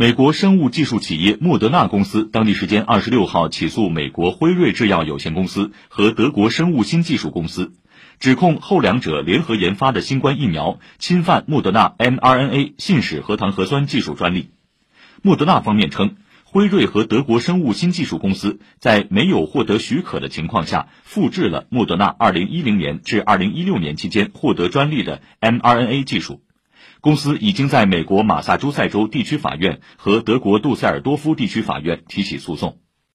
美国生物技术企业莫德纳公司当地时间二十六号起诉美国辉瑞制药有限公司和德国生物新技术公司，指控后两者联合研发的新冠疫苗侵犯莫德纳 mRNA 信使核糖核酸技术专利。莫德纳方面称，辉瑞和德国生物新技术公司在没有获得许可的情况下，复制了莫德纳二零一零年至二零一六年期间获得专利的 mRNA 技术。公司已经在美国马萨诸塞州地区法院和德国杜塞尔多夫地区法院提起诉讼。